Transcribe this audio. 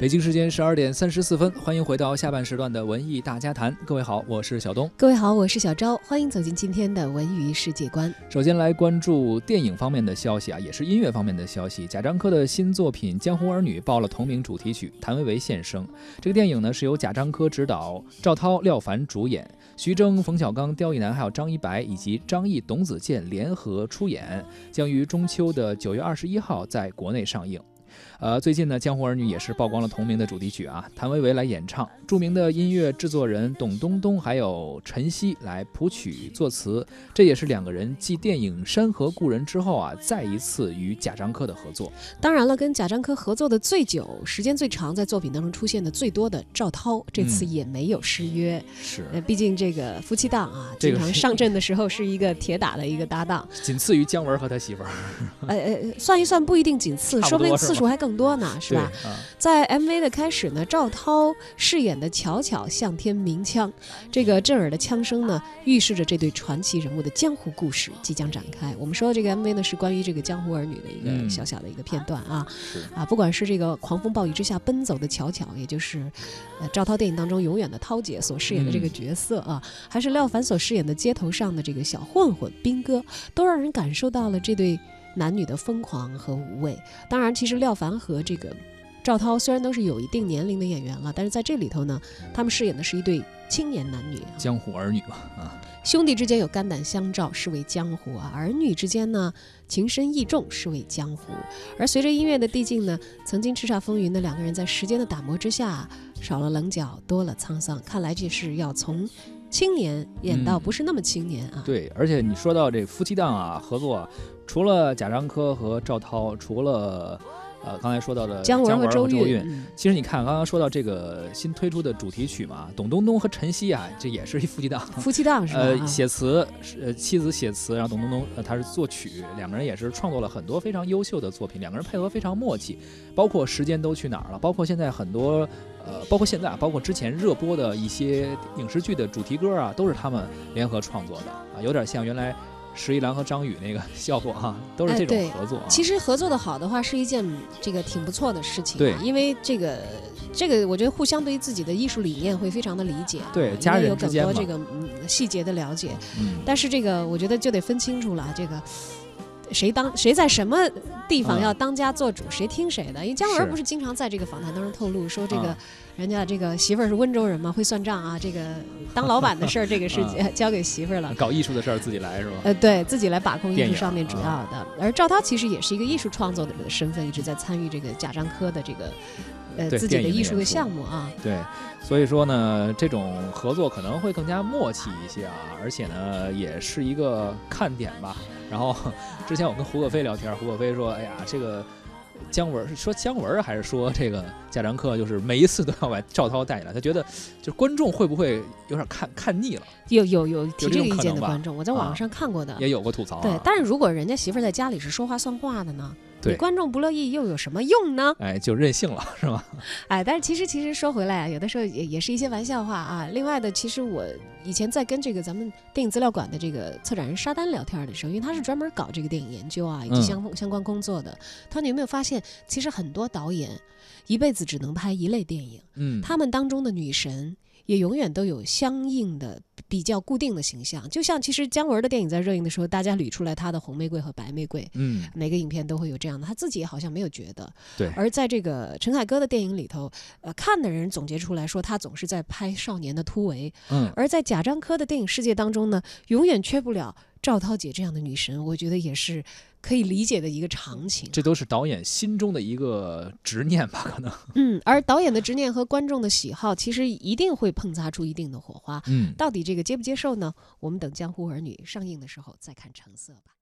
北京时间十二点三十四分，欢迎回到下半时段的文艺大家谈。各位好，我是小东。各位好，我是小昭。欢迎走进今天的文娱世界观。首先来关注电影方面的消息啊，也是音乐方面的消息。贾樟柯的新作品《江湖儿女》报了同名主题曲，谭维维献声。这个电影呢是由贾樟柯执导，赵涛、廖凡主演，徐峥、冯小刚、刁亦男还有张一白以及张译、董子健联合出演，将于中秋的九月二十一号在国内上映。呃，最近呢，《江湖儿女》也是曝光了同名的主题曲啊，谭维维来演唱，著名的音乐制作人董冬冬还有陈曦来谱曲作词，这也是两个人继电影《山河故人》之后啊，再一次与贾樟柯的合作。当然了，跟贾樟柯合作的最久、时间最长，在作品当中出现的最多的赵涛，这次也没有失约。是，呃，毕竟这个夫妻档啊，经常上阵的时候是一个铁打的一个搭档，仅次于姜文和他媳妇儿。呃呃，算一算不一定仅次，说不定次数还更。多呢，是吧？在 MV 的开始呢，赵涛饰演的巧巧向天鸣枪，这个震耳的枪声呢，预示着这对传奇人物的江湖故事即将展开。我们说的这个 MV 呢，是关于这个江湖儿女的一个小小的一个片段啊啊！不管是这个狂风暴雨之下奔走的巧巧，也就是呃赵涛电影当中永远的涛姐所饰演的这个角色啊，还是廖凡所饰演的街头上的这个小混混兵哥，都让人感受到了这对。男女的疯狂和无畏，当然，其实廖凡和这个赵涛虽然都是有一定年龄的演员了，但是在这里头呢，他们饰演的是一对青年男女，江湖儿女吧，啊，兄弟之间有肝胆相照，是为江湖啊；儿女之间呢，情深意重，是为江湖。而随着音乐的递进呢，曾经叱咤风云的两个人，在时间的打磨之下，少了棱角，多了沧桑。看来这是要从青年演到不是那么青年啊。对，而且你说到这夫妻档啊，合作。除了贾樟柯和赵涛，除了呃刚才说到的姜文和周韵，其实你看刚刚说到这个新推出的主题曲嘛，董冬冬和陈曦啊，这也是一夫妻档。夫妻档是吧？呃，写词呃妻子写词，然后董冬冬呃他是作曲，两个人也是创作了很多非常优秀的作品，两个人配合非常默契。包括时间都去哪儿了，包括现在很多呃，包括现在啊，包括之前热播的一些影视剧的主题歌啊，都是他们联合创作的啊，有点像原来。十一郎和张宇那个效果哈，都是这种合作。其实合作的好的话，是一件这个挺不错的事情。对，因为这个这个，我觉得互相对于自己的艺术理念会非常的理解。对，家人之间有更多这个嗯细节的了解。嗯。但是这个，我觉得就得分清楚了，这个谁当谁在什么地方要当家做主，谁听谁的。因为姜文不是经常在这个访谈当中透露说这个。人家这个媳妇儿是温州人嘛，会算账啊。这个当老板的事儿，这个是 交给媳妇儿了。搞艺术的事儿自己来是吧？呃，对自己来把控艺术上面主要的。而赵涛其实也是一个艺术创作者的身份，一直在参与这个贾樟柯的这个呃自己的艺术的项目啊。对，所以说呢，这种合作可能会更加默契一些啊，而且呢，也是一个看点吧。然后之前我跟胡可飞聊天，胡可飞说：“哎呀，这个。”姜文是说姜文还是说这个贾樟柯？就是每一次都要把赵涛带进来，他觉得就观众会不会有点看看腻了？有有有提这个意见的观众，我在网上看过的，也有过吐槽。对，但是如果人家媳妇在家里是说话算话的呢？对，观众不乐意又有什么用呢？哎，就任性了，是吗？哎，但是其实其实说回来啊，有的时候也也是一些玩笑话啊。另外的，其实我以前在跟这个咱们电影资料馆的这个策展人沙丹聊天的时候，因为他是专门搞这个电影研究啊以及相相关工作的，他说你有没有发现，其实很多导演一辈子只能拍一类电影，嗯，他们当中的女神。也永远都有相应的比较固定的形象，就像其实姜文的电影在热映的时候，大家捋出来他的红玫瑰和白玫瑰，嗯，每个影片都会有这样的，他自己好像没有觉得，对。而在这个陈凯歌的电影里头，呃，看的人总结出来说他总是在拍少年的突围，嗯。而在贾樟柯的电影世界当中呢，永远缺不了赵涛姐这样的女神，我觉得也是。可以理解的一个场景，这都是导演心中的一个执念吧？可能，嗯，而导演的执念和观众的喜好，其实一定会碰擦出一定的火花。嗯，到底这个接不接受呢？我们等《江湖儿女》上映的时候再看成色吧。